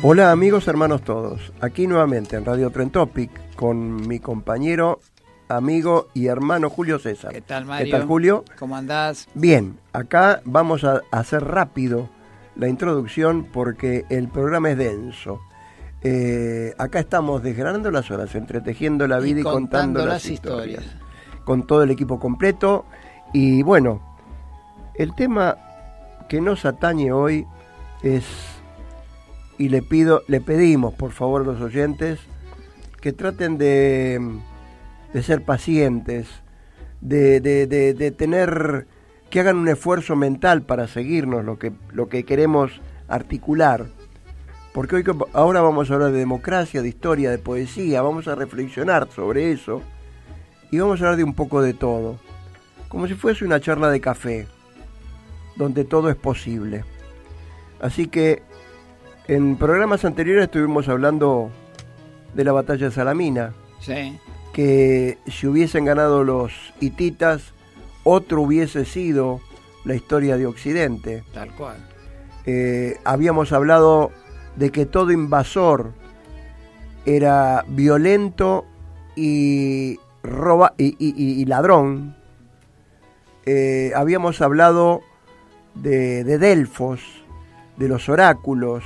Hola amigos, hermanos todos. Aquí nuevamente en Radio Tren Topic con mi compañero, amigo y hermano Julio César. ¿Qué tal, Mario? ¿Qué tal, Julio? ¿Cómo andás? Bien, acá vamos a hacer rápido la introducción porque el programa es denso. Eh, acá estamos desgranando las horas, entretejiendo la vida y, contando, las, historias. Con todo el equipo completo. Y bueno, el tema que nos atañe hoy es, y le pido, le pedimos por favor a los oyentes, que traten de, de ser pacientes, de, de, de, tener, que hagan un esfuerzo mental para seguirnos lo que, lo que queremos articular. Porque hoy, ahora vamos a hablar de democracia, de historia, de poesía, vamos a reflexionar sobre eso y vamos a hablar de un poco de todo, como si fuese una charla de café, donde todo es posible. Así que en programas anteriores estuvimos hablando de la batalla de Salamina. Sí. Que si hubiesen ganado los hititas, otro hubiese sido la historia de Occidente. Tal cual. Eh, habíamos hablado de que todo invasor era violento y, roba, y, ladrón. Eh, habíamos hablado de, de Delfos, de los oráculos,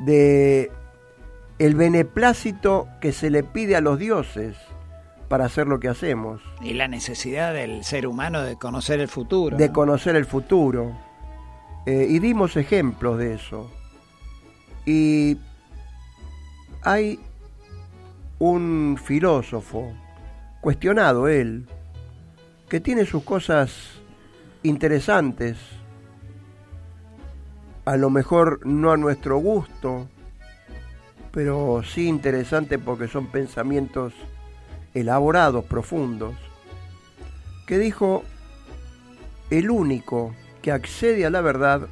de el beneplácito que se le pide a los dioses para hacer lo que hacemos. Y la necesidad del ser humano de conocer el futuro. De conocer el futuro. Eh, y dimos ejemplos de eso. Y hay un filósofo, cuestionado él, que tiene sus cosas interesantes, a lo mejor no a nuestro gusto, pero sí interesante porque son pensamientos elaborados, profundos, que dijo, el único que accede a la verdad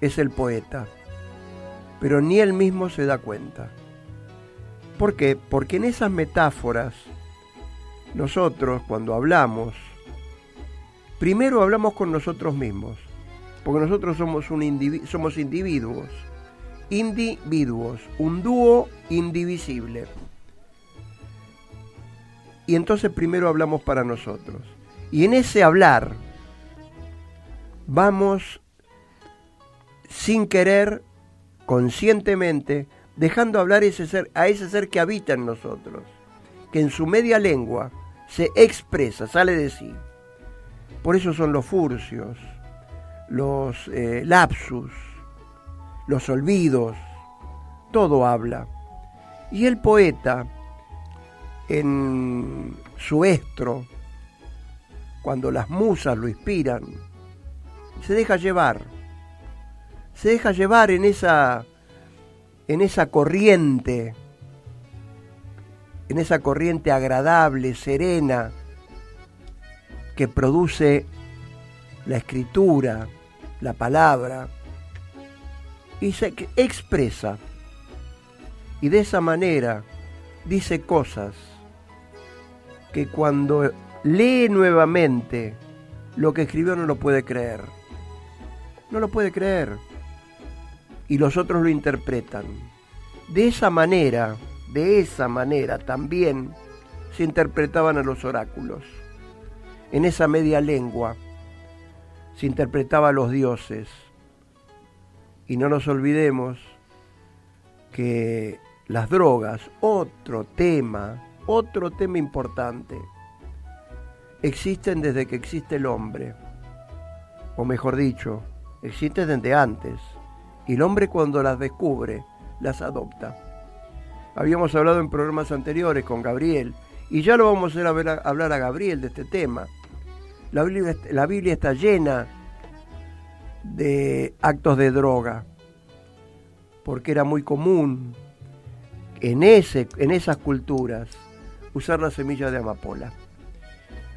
es el poeta, pero ni él mismo se da cuenta. ¿Por qué? Porque en esas metáforas, nosotros cuando hablamos, primero hablamos con nosotros mismos, porque nosotros somos, un somos individuos individuos, un dúo indivisible. Y entonces primero hablamos para nosotros. Y en ese hablar vamos sin querer, conscientemente, dejando hablar ese ser, a ese ser que habita en nosotros, que en su media lengua se expresa, sale de sí. Por eso son los furcios, los eh, lapsus, los olvidos, todo habla. Y el poeta, en su estro, cuando las musas lo inspiran, se deja llevar, se deja llevar en esa, en esa corriente, en esa corriente agradable, serena, que produce la escritura, la palabra, y se expresa. Y de esa manera dice cosas que cuando lee nuevamente lo que escribió no lo puede creer. No lo puede creer. Y los otros lo interpretan. De esa manera, de esa manera también se interpretaban a los oráculos. En esa media lengua se interpretaba a los dioses y no nos olvidemos que las drogas, otro tema, otro tema importante, existen desde que existe el hombre, o mejor dicho, existen desde antes, y el hombre cuando las descubre, las adopta. Habíamos hablado en programas anteriores con Gabriel, y ya lo vamos a hacer a, hablar a Gabriel de este tema. La Biblia, está llena de actos de droga, porque era muy común en, ese, en esas culturas usar la semilla de amapola.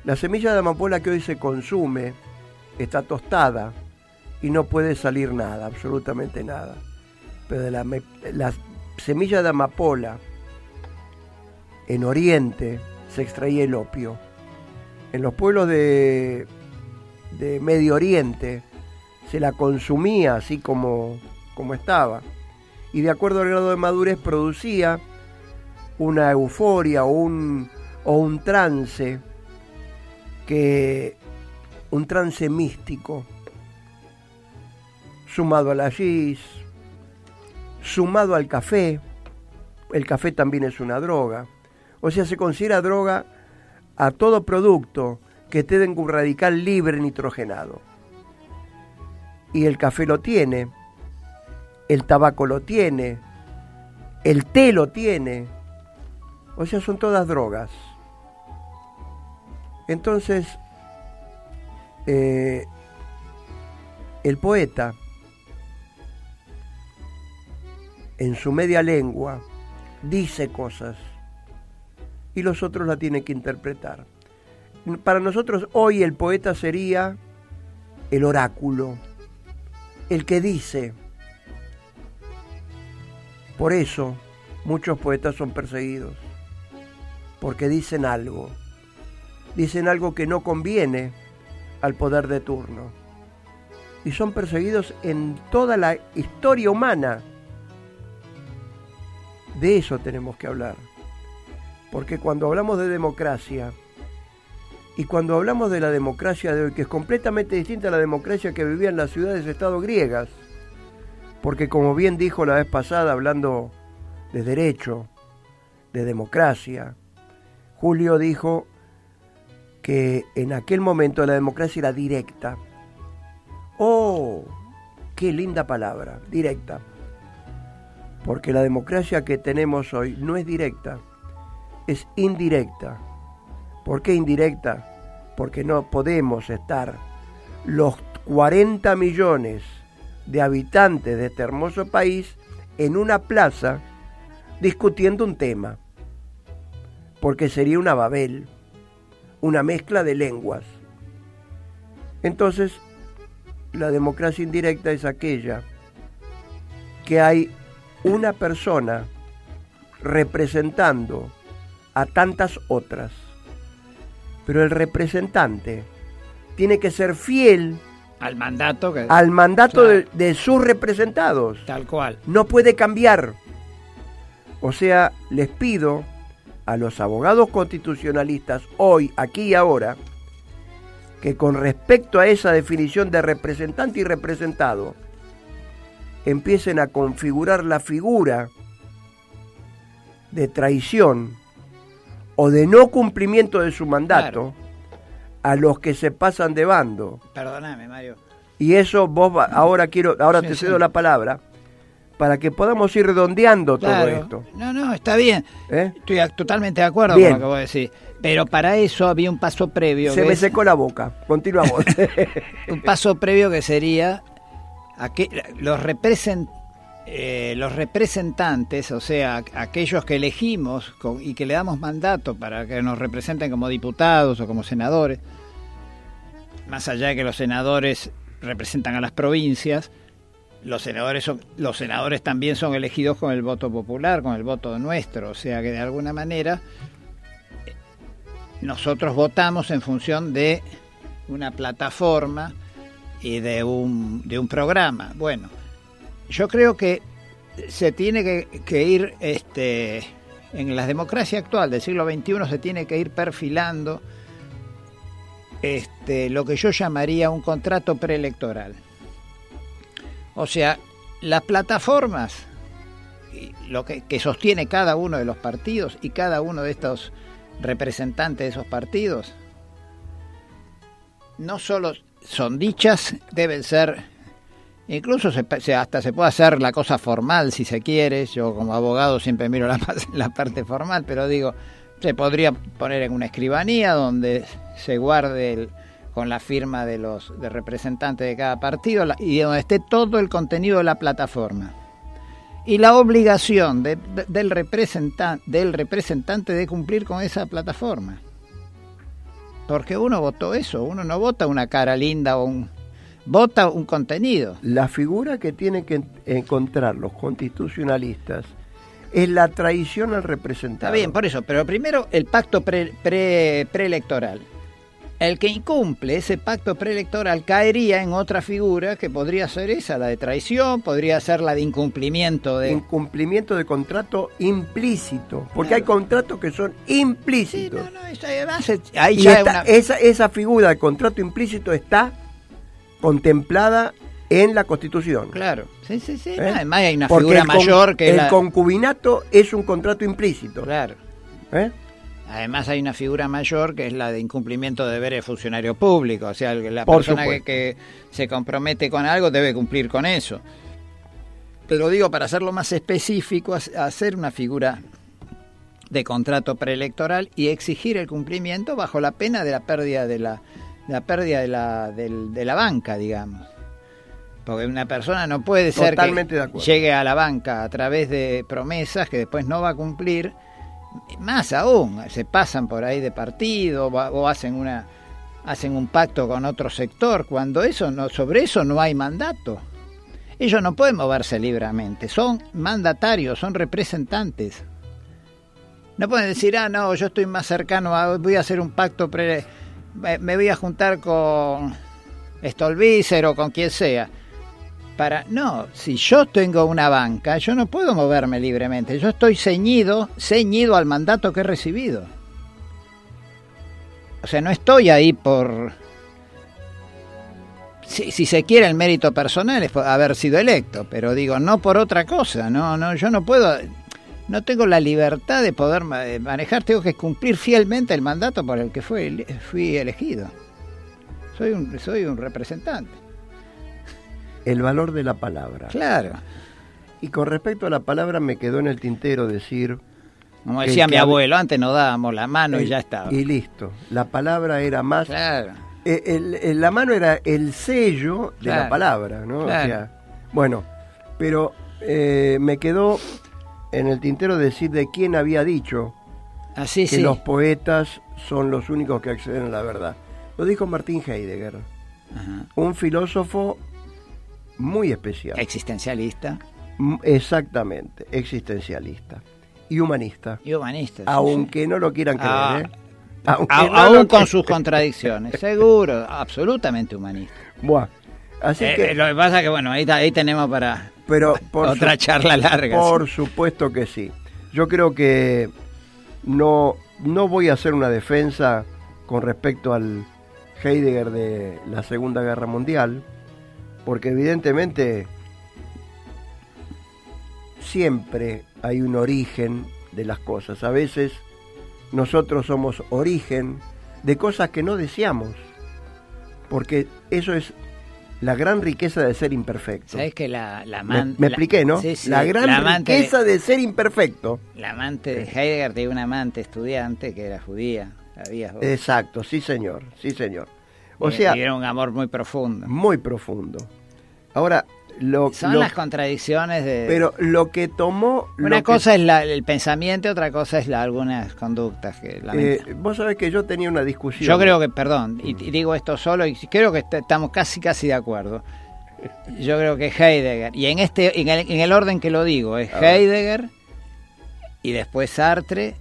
La semilla de amapola que hoy se consume está tostada y no puede salir nada, absolutamente nada. Pero de la, semilla de amapola en Oriente se extraía el opio. En los pueblos de, de Medio Oriente se la consumía así como, como estaba. Y de acuerdo al grado de madurez producía una euforia o un, o un trance que un trance místico sumado a la gis, sumado al café, el café también es una droga, o sea, se considera droga a todo producto que tenga un radical libre nitrogenado. Y el café lo tiene, el tabaco lo tiene, el té lo tiene, o sea, son todas drogas. Entonces, eh, el poeta, en su media lengua, dice cosas y los otros la tienen que interpretar. Para nosotros hoy el poeta sería el oráculo, el que dice, por eso muchos poetas son perseguidos, porque dicen algo, dicen algo que no conviene al poder de turno. Y son perseguidos en toda la historia humana. De eso tenemos que hablar. Porque cuando hablamos de democracia, y cuando hablamos de la democracia de hoy, que es completamente distinta a la democracia que vivían las ciudades-estado griegas, porque como bien dijo la vez pasada, hablando de derecho, de democracia, Julio dijo que en aquel momento la democracia era directa. ¡Oh! ¡Qué linda palabra! Directa. Porque la democracia que tenemos hoy no es directa, es indirecta. ¿Por qué indirecta? Porque no podemos estar los 40 millones de habitantes de este hermoso país en una plaza discutiendo un tema, porque sería una Babel, una mezcla de lenguas. Entonces, la democracia indirecta es aquella que hay una persona representando a tantas otras, pero el representante tiene que ser fiel al mandato al mandato de, sus representados. Tal cual. No puede cambiar. O sea, les pido a los abogados constitucionalistas hoy, aquí y ahora, que con respecto a esa definición de representante y representado, empiecen a configurar la figura de traición o de no cumplimiento de su mandato a los que se pasan de bando. Perdóname, Mario. Y eso vos ahora quiero, ahora te cedo la palabra para que podamos ir redondeando todo esto. No, no, está bien. ¿Eh? Estoy totalmente de acuerdo con lo que vos decís. Pero para eso había un paso previo. Se me secó la boca. Continuamos. un paso previo que sería a que los representantes eh, los representantes, o sea, aquellos que elegimos y que le damos mandato para que nos representen como diputados o como senadores, más allá de que los senadores representan a las provincias, los senadores son, los senadores también son elegidos con el voto popular, con el voto nuestro, o sea que de alguna manera nosotros votamos en función de una plataforma y de un, de un programa. Bueno, yo creo que se tiene que, ir, este, en la democracia actual del siglo XXI se tiene que ir perfilando este, lo que yo llamaría un contrato preelectoral. O sea, las plataformas lo que, que sostiene cada uno de los partidos y cada uno de estos representantes de esos partidos, no solo son dichas, deben ser, incluso se, hasta se puede hacer la cosa formal si se quiere, yo como abogado siempre miro la, parte formal, pero digo, se podría poner en una escribanía donde se guarde con la firma de los de representantes de cada partido y donde esté todo el contenido de la plataforma. Y la obligación de, del, representan, del representante de cumplir con esa plataforma. Porque uno votó eso, uno no vota una cara linda o un... Vota un contenido. La figura que tienen que encontrar los constitucionalistas es la traición al representante. Está bien, por eso, pero primero el pacto pre, pre, preelectoral el que incumple ese pacto preelectoral caería en otra figura que podría ser esa, la de traición, podría ser la de incumplimiento de... Incumplimiento de contrato implícito, porque hay contratos que son implícitos. Sí, no, no, ahí ya esa, esa figura de contrato implícito está contemplada en la Constitución. Claro, sí, sí, sí. ¿Eh? Además hay una figura mayor que... El concubinato es un contrato implícito. Claro. ¿Eh? Además hay una figura mayor que es la de incumplimiento de deberes de funcionario público, o sea, la persona que, se compromete con algo debe cumplir con eso. Pero digo, para hacerlo más específico, hacer una figura de contrato preelectoral y exigir el cumplimiento bajo la pena de la pérdida de la, la pérdida de la, de la banca, digamos. Porque una persona no puede ser que llegue a la banca a través de promesas que después no va a cumplir más aún, se pasan por ahí de partido o hacen una hacen un pacto con otro sector cuando eso no sobre eso no hay mandato. Ellos no pueden moverse libremente, son mandatarios, son representantes. No pueden decir, "Ah, no, yo estoy más cercano a voy a hacer un pacto pre, me voy a juntar con Stolbizer o con quien sea." para no, si yo tengo una banca, yo no puedo moverme libremente, yo estoy ceñido, ceñido al mandato que he recibido. O sea, no estoy ahí por si, si, se quiere el mérito personal es por haber sido electo, pero digo, no por otra cosa, no, no, yo no puedo, no tengo la libertad de poder manejar, tengo que cumplir fielmente el mandato por el que fui, fui elegido. Soy un, soy un representante el valor de la palabra. Claro. Y con respecto a la palabra me quedó en el tintero decir... Como decía mi abuelo, antes nos dábamos la mano y ya estaba. Y listo. La palabra era más... Claro. Eh, la mano era el sello de la palabra, ¿no? O sea, bueno, pero eh, me quedó en el tintero decir de quién había dicho Así, que los poetas son los únicos que acceden a la verdad. Lo dijo Martín Heidegger, un filósofo muy especial. Existencialista. Exactamente, existencialista. Y humanista. Y humanista. Aunque no lo quieran creer, ah, ¿eh? Aún con sus contradicciones, seguro, absolutamente humanista. Buah. Así eh, que, lo que pasa es que, bueno, ahí, ahí tenemos para pero otra charla larga. Por supuesto que sí. Yo creo que no, no voy a hacer una defensa con respecto al Heidegger de la Segunda Guerra Mundial, porque evidentemente siempre hay un origen de las cosas. A veces nosotros somos origen de cosas que no deseamos, porque eso es la gran riqueza de ser imperfecto. ¿Sabes que la, la me, expliqué, ¿no? la gran riqueza de, ser imperfecto. La amante de Heidegger tenía una amante estudiante que era judía. Exacto, sí señor, sí señor. O sea, era un amor muy profundo. Muy profundo. Ahora, lo, son las contradicciones de pero lo que tomó una cosa es el pensamiento otra cosa es la, algunas conductas que eh, vos sabés que yo tenía una discusión. Yo creo que perdón y, digo esto solo y creo que estamos casi casi de acuerdo. Yo creo que Heidegger y en este en el, en el orden que lo digo es Heidegger y después Sartre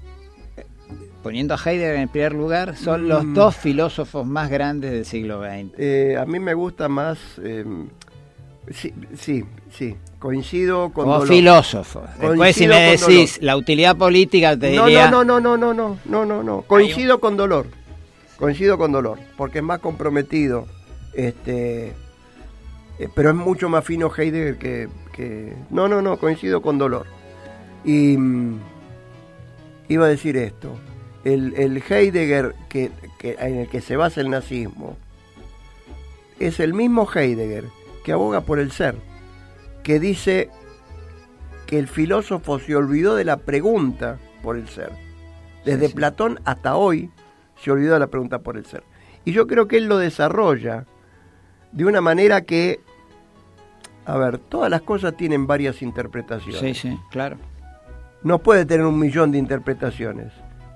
poniendo a Heidegger en el primer lugar, son los mm. dos filósofos más grandes del siglo XX. Eh, a mí me gusta más, eh, sí, sí, sí, coincido con Como filósofo. Después si me decís la utilidad política te no, diría... No, no, no, no, no, no, no, no, coincido con dolor, coincido con dolor, porque es más comprometido, este, eh, pero es mucho más fino Heidegger que, que... No, no, no, coincido con dolor. Y mm, iba a decir esto, el, el Heidegger que, que, en el que se basa el nazismo es el mismo Heidegger que aboga por el ser, que dice que el filósofo se olvidó de la pregunta por el ser. Desde Platón hasta hoy se olvidó de la pregunta por el ser. Y yo creo que él lo desarrolla de una manera que, a ver, todas las cosas tienen varias interpretaciones. Sí, sí, claro. No puede tener un millón de interpretaciones.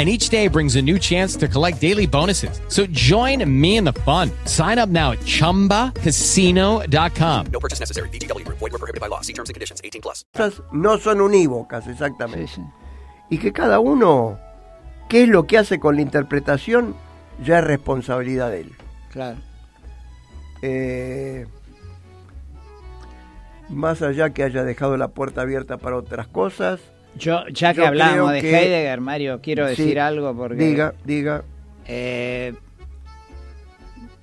And each day brings a new chance to collect daily bonuses. So join me in the fun. Sign up now at chumbacasino.com. No purchase necessary. VGW Group. Void were prohibited by law. See terms and conditions. 18 plus. no son unívocas, Sí, exactamente. sí. Y que cada uno, qué es lo que hace con la interpretación, ya es responsabilidad de él. Claro. Eh, más allá que haya dejado la puerta abierta para otras cosas, Yo, ya que Yo hablamos de que- Heidegger, Mario, quiero Sí, decir algo porque... diga, diga, Eh,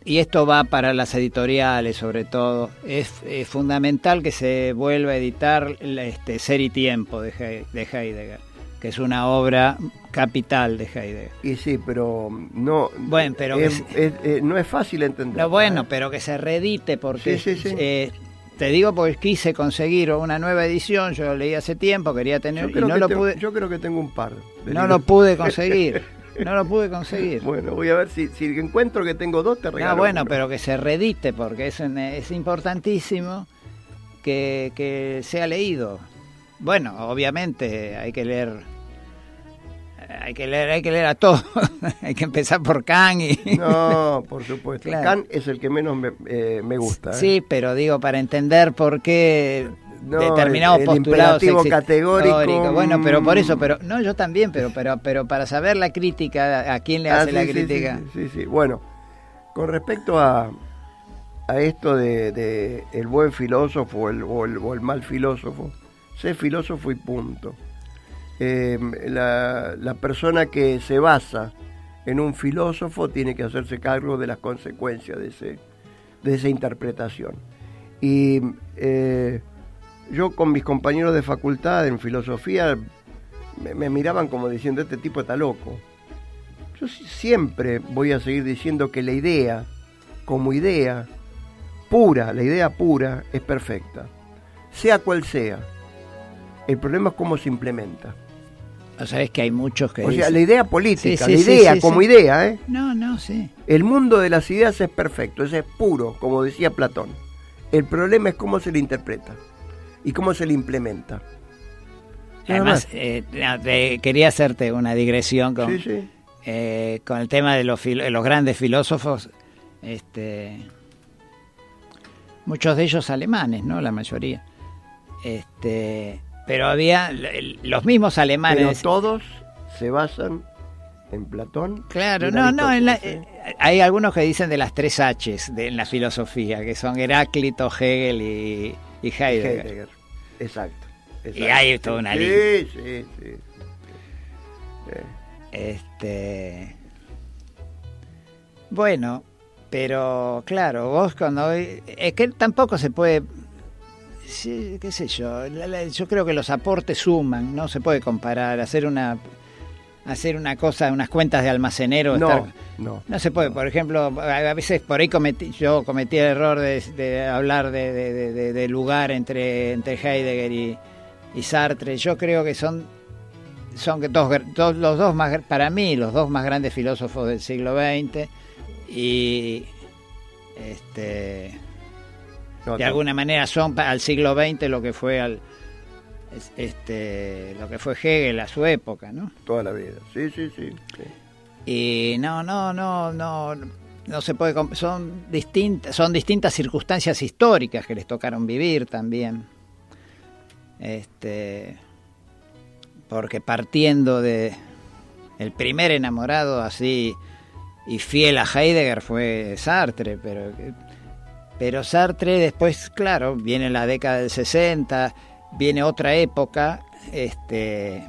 y esto va para las editoriales sobre todo. Es, es fundamental que se vuelva a editar este, Ser y Tiempo de, He- de Heidegger, que es una obra capital de Heidegger. y sí, pero no, Bueno, pero es- eh, no es fácil entender. No, bueno, pero que se reedite porque... Sí, sí, sí. eh, te digo porque quise conseguir una nueva edición, yo lo leí hace tiempo, quería tener yo y creo, no que lo tengo, pude, yo creo que tengo un par. de no libros. lo pude conseguir, no lo pude conseguir. Bueno, voy a ver si, si encuentro que tengo dos, te regalo No, bueno, uno. pero que se redite porque es, es importantísimo que, que sea leído. Bueno, obviamente hay que leer, hay que leer, hay que leer a todos. hay que empezar por Kant y No, por supuesto. Claro. Kant es el que menos me, eh, me gusta. ¿eh? sí, pero digo para entender por qué No, determinados el- el postulados exist- categórico. Bueno, pero por eso, mm. pero no, yo también, pero pero pero para saber la crítica, a quién le Ah, hace sí, la sí, crítica. Sí, sí, sí. Bueno, con respecto a, a esto de, de el buen filósofo el, o el- o el mal filósofo, sé filósofo y punto. Eh, la, persona que se basa en un filósofo tiene que hacerse cargo de las consecuencias de, ese, de esa interpretación. Y eh, yo con mis compañeros de facultad en filosofía me, me miraban como diciendo, este tipo está loco. Yo si- siempre voy a seguir diciendo que la idea, como idea pura, la idea pura es perfecta, sea cual sea. El problema es cómo se implementa. O sea, es que hay muchos que O sea, la idea política, Sí, sí, la idea sí, como idea, ¿eh? No, no, sí. El mundo de las ideas es perfecto, ese es puro, como decía Platón. El problema es cómo se le interpreta y cómo se le implementa. Además, más. eh, te- quería hacerte una digresión con, eh, con el tema de los, fil- los grandes filósofos, este, muchos de ellos alemanes, ¿no? La mayoría. Este, pero había los mismos Pero alemanes. todos se basan en Platón. Claro, no, no, en la- ¿eh? eh, hay algunos que dicen de las tres Hs de, en la filosofía, que son Heráclito, Hegel y, y Heidegger. Heidegger. Exacto. Y hay toda una sí, línea. Sí, sí, sí. Sí. Este. Bueno, pero claro, vos cuando. Es que tampoco se puede. Sí, qué sé yo. la- la- yo creo que los aportes suman, no se puede comparar. Hacer una. Hacer una cosa, unas cuentas de almacenero. No, estar- no. no se puede, por ejemplo, a veces por ahí cometí, yo cometí el error de, de hablar de, lugar entre, entre Heidegger y, y Sartre. Yo creo que son, son que dos, dos- los dos más, para mí, los dos más grandes filósofos del siglo XX y este, De alguna manera son al siglo XX lo que fue al es- este lo que fue Hegel a su época, ¿no? Toda la vida. Sí, sí, sí. sí. Y no, no, no, no, no se puede, son distintas, son distintas circunstancias históricas que les tocaron vivir también. Este, porque partiendo de el primer enamorado así y fiel a Heidegger fue Sartre, pero, pero Sartre después, claro, viene la década del 60, viene otra época, este,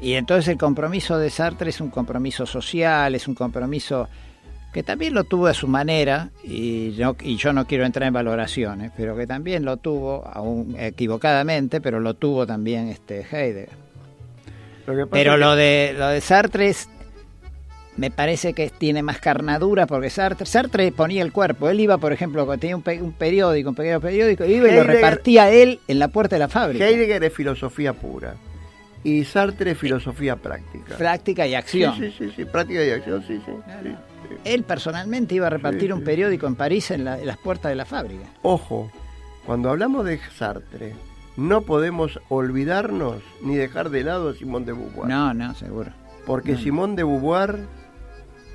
y entonces el compromiso de Sartre es un compromiso social, es un compromiso que también lo tuvo a su manera, y yo, y yo no quiero entrar en valoraciones, pero que también lo tuvo, aún equivocadamente, pero lo tuvo también este Heidegger. Pero lo de, lo de Sartre es, me parece que tiene más carnadura porque Sartre, Sartre ponía el cuerpo. Él iba, por ejemplo, tenía un, un periódico, un pequeño periódico, iba y lo repartía él en la puerta de la fábrica. Heidegger es filosofía pura y Sartre es filosofía práctica. Práctica y acción. Sí, sí, sí, práctica y acción, sí, sí. Él personalmente iba a repartir un periódico en París en, en las puertas de la fábrica. Ojo, cuando hablamos de Sartre, no podemos olvidarnos ni dejar de lado a Simón de Beauvoir. No, no, seguro. Porque No. Simón de Beauvoir,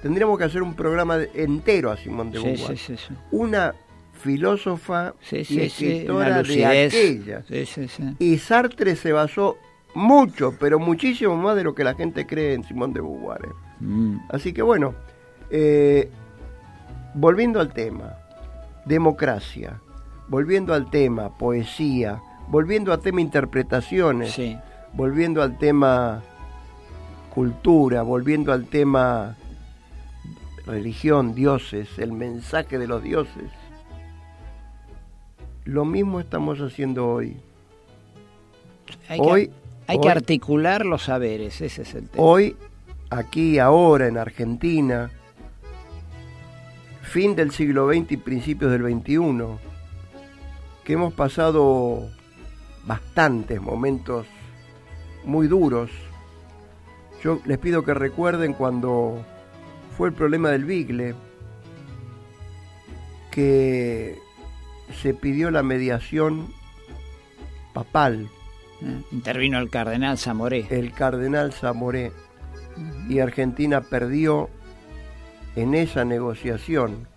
tendríamos que hacer un programa entero a Simón de Beauvoir. sí, sí, sí. Una filósofa y escritora de sí. Y Sartre se basó mucho, pero muchísimo más de lo que la gente cree en Simón de Beauvoir. ¿eh? Mm. Así que bueno, eh, volviendo al tema, democracia, volviendo al tema, poesía, volviendo al tema interpretaciones, Sí. volviendo al tema cultura, volviendo al tema religión, dioses, el mensaje de los dioses. Lo mismo estamos haciendo hoy. Hay, Hoy- que, hay que articular los saberes, ese es el tema. Hoy, aquí, ahora, en Argentina, fin del siglo XX y principios del XXI, que hemos pasado bastantes momentos muy duros. Yo les pido que recuerden cuando fue el problema del Bigle, que se pidió la mediación papal Eh, Intervino el cardenal Zamoré. el cardenal Zamoré y Argentina perdió en esa negociación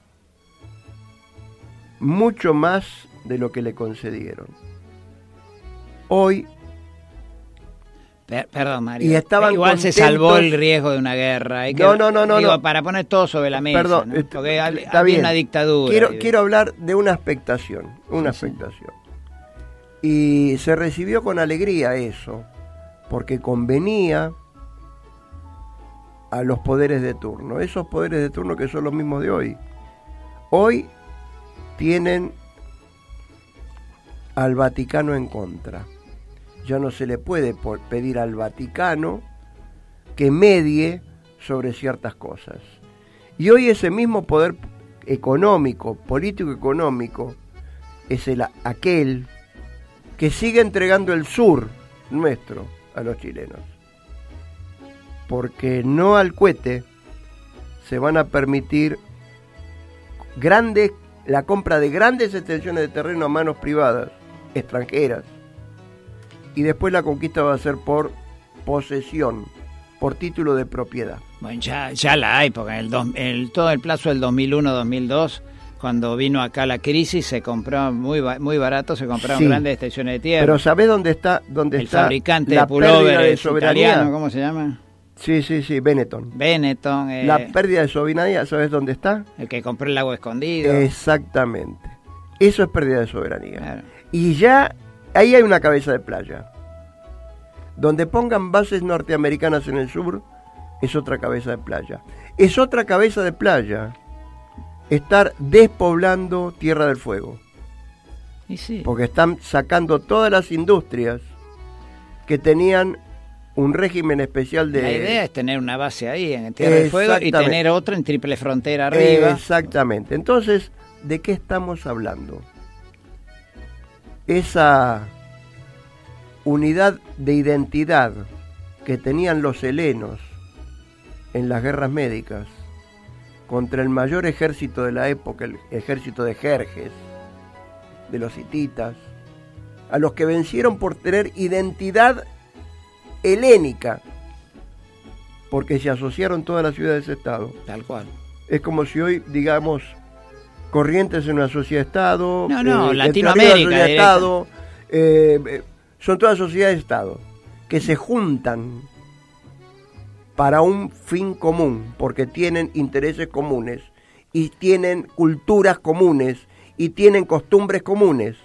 mucho más de lo que le concedieron. Hoy, Per- perdón, Mario. Y estaban Igual se salvó el riesgo de una guerra. Hay que- No, no, no, no, digo, no. Para poner todo sobre la mesa. perdón, ¿no? est- Porque está había bien. una dictadura. Quiero, Y- quiero hablar de una expectación, una Sí, sí. expectación. Y se recibió con alegría eso, porque convenía a los poderes de turno, esos poderes de turno que son los mismos de hoy. Hoy tienen al Vaticano en contra. Ya no se le puede pedir al Vaticano que medie sobre ciertas cosas. Y hoy ese mismo poder económico, político económico, es el, aquel que sigue entregando el sur nuestro a los chilenos. Porque no al cohete se van a permitir grandes, la compra de grandes extensiones de terreno a manos privadas, extranjeras. Y después la conquista va a ser por posesión, por título de propiedad. Bueno, ya, ya la hay, porque en el dos- el- todo el plazo del 2001-2002, cuando vino acá la crisis, se compró muy muy barato, se compraron Sí. grandes extensiones de tierra. Pero ¿sabés dónde está, dónde el está fabricante la de pullover de italiano, ¿cómo se llama? Sí, sí, sí, Benetton. Benetton, eh, La pérdida de soberanía, ¿sabes dónde está? el que compró el lago escondido. Exactamente. Eso es pérdida de soberanía. Claro. Y ya ahí hay una cabeza de playa. Donde pongan bases norteamericanas en el sur, es otra cabeza de playa. Es otra cabeza de playa estar despoblando Tierra del Fuego. Y sí. Porque están sacando todas las industrias que tenían un régimen especial de... La idea es tener una base ahí en Tierra del Fuego y tener otra en Triple Frontera arriba. Exactamente. Entonces, ¿de qué estamos hablando? Esa unidad de identidad que tenían los helenos en las guerras médicas contra el mayor ejército de la época, el ejército de Jerjes, de los hititas, a los que vencieron por tener identidad helénica, porque se asociaron todas las ciudades-estado. Tal cual. Es como si hoy, digamos, Corrientes en una sociedad-estado. No, no, eh, Latinoamérica, una sociedad-estado. eh, eh, son todas sociedades-estado que se juntan para un fin común, porque tienen intereses comunes y tienen culturas comunes y tienen costumbres comunes.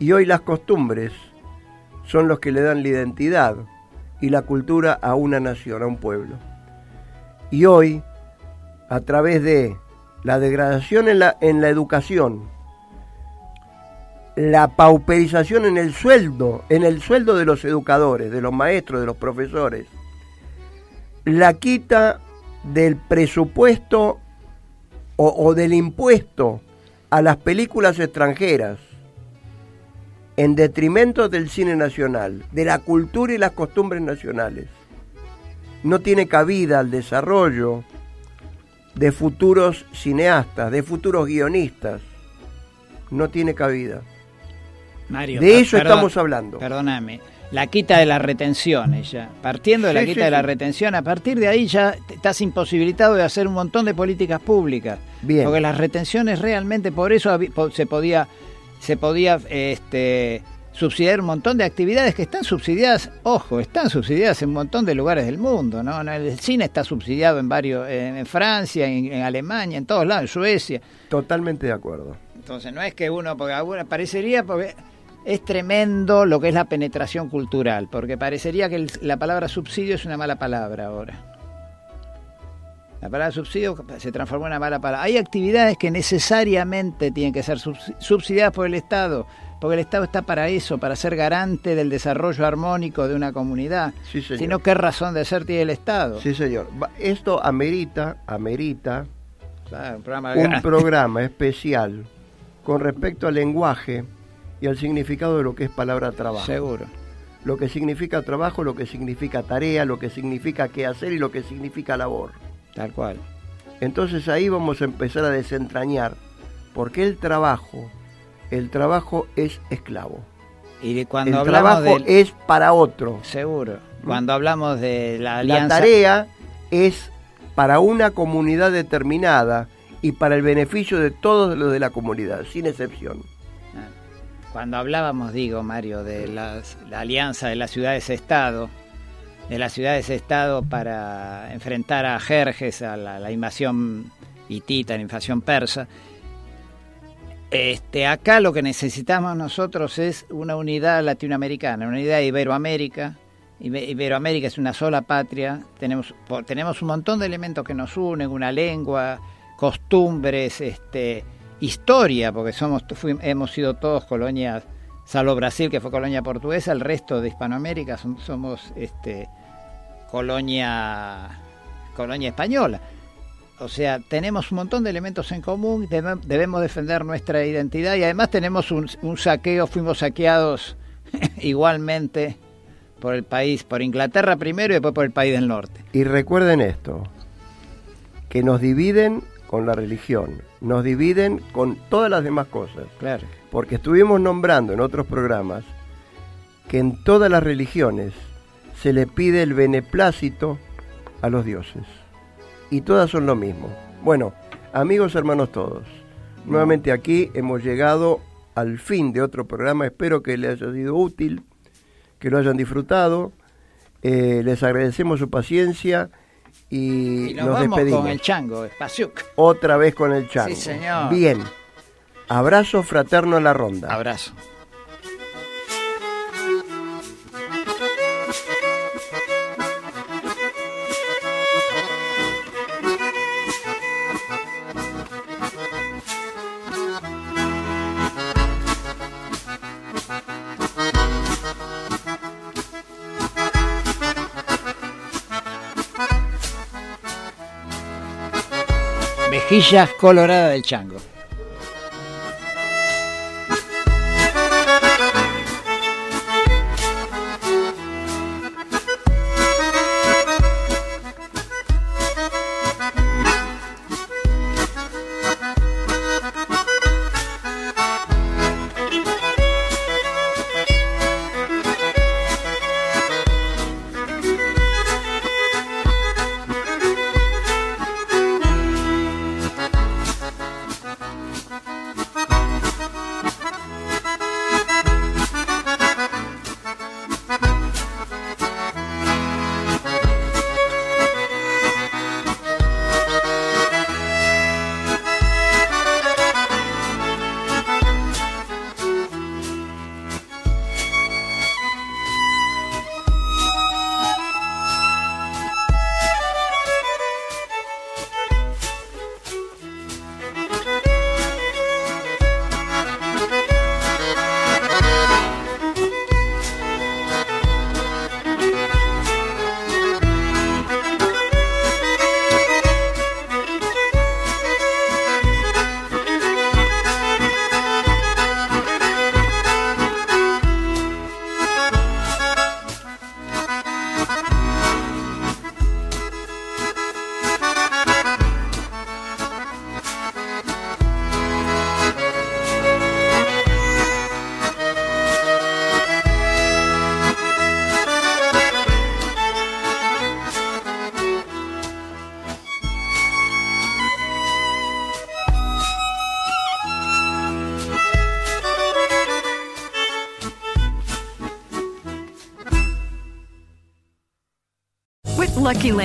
Y hoy las costumbres son los que le dan la identidad y la cultura a una nación, a un pueblo. Y hoy, a través de la degradación en la, en la educación, la pauperización en el sueldo, en el sueldo de los educadores, de los maestros, de los profesores, la quita del presupuesto o, o del impuesto a las películas extranjeras, en detrimento del cine nacional, de la cultura y las costumbres nacionales. No tiene cabida al desarrollo de futuros cineastas, de futuros guionistas. No tiene cabida. Mario, De eso perdón, estamos hablando. Perdóname. La quita de las retenciones ya. Partiendo de la Sí, quita sí, de la retención, a partir de ahí ya estás imposibilitado de hacer un montón de políticas públicas. Bien. Porque las retenciones realmente, por eso se podía, se podía este, subsidiar un montón de actividades que están subsidiadas, ojo, están subsidiadas en un montón de lugares del mundo. ¿no? El cine está subsidiado en varios, en, Francia, en, en Alemania, en todos lados, en Suecia. Totalmente de acuerdo. Entonces no es que uno, porque parecería, porque es tremendo lo que es la penetración cultural, porque parecería que el- la palabra subsidio es una mala palabra ahora. La palabra subsidio se transformó en una mala palabra. Hay actividades que necesariamente tienen que ser subs- subsidiadas por el Estado, porque el Estado está para eso, para ser garante del desarrollo armónico de una comunidad. Sí, señor. Si no, ¿qué razón de ser tiene el Estado? Sí, señor. Esto amerita, amerita Claro, un programa un programa especial con respecto al lenguaje y al significado de lo que es palabra trabajo. Seguro. Lo que significa trabajo, lo que significa tarea, lo que significa qué hacer y lo que significa labor. Tal cual. Entonces ahí vamos a empezar a desentrañar porque el trabajo, el trabajo es esclavo. Y de cuando el hablamos trabajo del... es para otro. Seguro. Cuando hablamos de la La alianza... tarea es para una comunidad determinada y para el beneficio de todos los de la comunidad, sin excepción. Cuando hablábamos, digo, Mario, de las- la alianza de las ciudades-estado, de las ciudades-estado para enfrentar a Jerjes, a la, la invasión hitita, la invasión persa, este, acá lo que necesitamos nosotros es una unidad latinoamericana, una unidad de Iberoamérica. Ibe- Iberoamérica es una sola patria, tenemos, un montón de elementos que nos unen, una lengua, costumbres, este, historia, porque somos, hemos sido todos colonias, salvo Brasil que fue colonia portuguesa, el resto de Hispanoamérica somos este, colonia, colonia española. O sea, tenemos un montón de elementos en común, debe- debemos defender nuestra identidad y además tenemos un, un saqueo, fuimos saqueados igualmente por el país, por Inglaterra primero y después por el país del norte. Y recuerden esto, que nos dividen con la religión, nos dividen con todas las demás cosas, Claro. porque estuvimos nombrando en otros programas que en todas las religiones se le pide el beneplácito a los dioses, y todas son lo mismo. Bueno, amigos hermanos todos, nuevamente aquí hemos llegado al fin de otro programa, espero que les haya sido útil, que lo hayan disfrutado, eh, les agradecemos su paciencia y, Y nos, nos vamos despedimos. con el chango, Espaciuc. Otra vez con el chango. Sí, señor. Bien. Abrazo fraterno a la ronda. Abrazo. Mejillas coloradas del chango.